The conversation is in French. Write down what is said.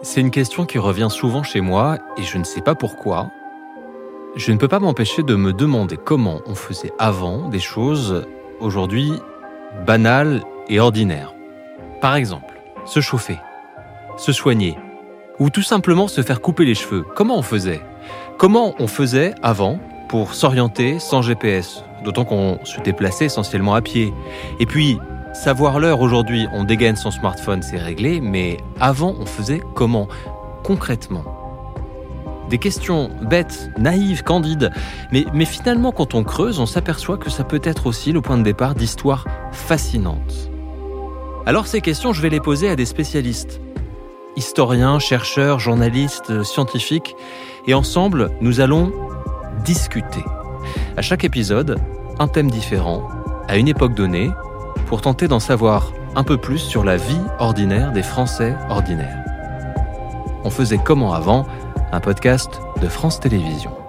C'est une question qui revient souvent chez moi et je ne sais pas pourquoi. Je ne peux pas m'empêcher de me demander comment on faisait avant des choses aujourd'hui banales et ordinaires. Par exemple, se chauffer, se soigner, ou tout simplement se faire couper les cheveux. Comment on faisait? Comment on faisait avant pour s'orienter sans GPS D'autant qu'on se déplaçait essentiellement à pied. Et puis, savoir l'heure aujourd'hui, on dégaine son smartphone, c'est réglé, mais avant, on faisait comment Concrètement? Des questions bêtes, naïves, candides, mais, mais finalement quand on creuse, on s'aperçoit que ça peut être aussi le point de départ d'histoires fascinantes. Alors ces questions, je vais les poser à des spécialistes historiens, chercheurs, journalistes, scientifiques, et ensemble, nous allons discuter. À chaque épisode, un thème différent, à une époque donnée, pour tenter d'en savoir un peu plus sur la vie ordinaire des Français ordinaires. On faisait comment avant, un podcast de France Télévisions.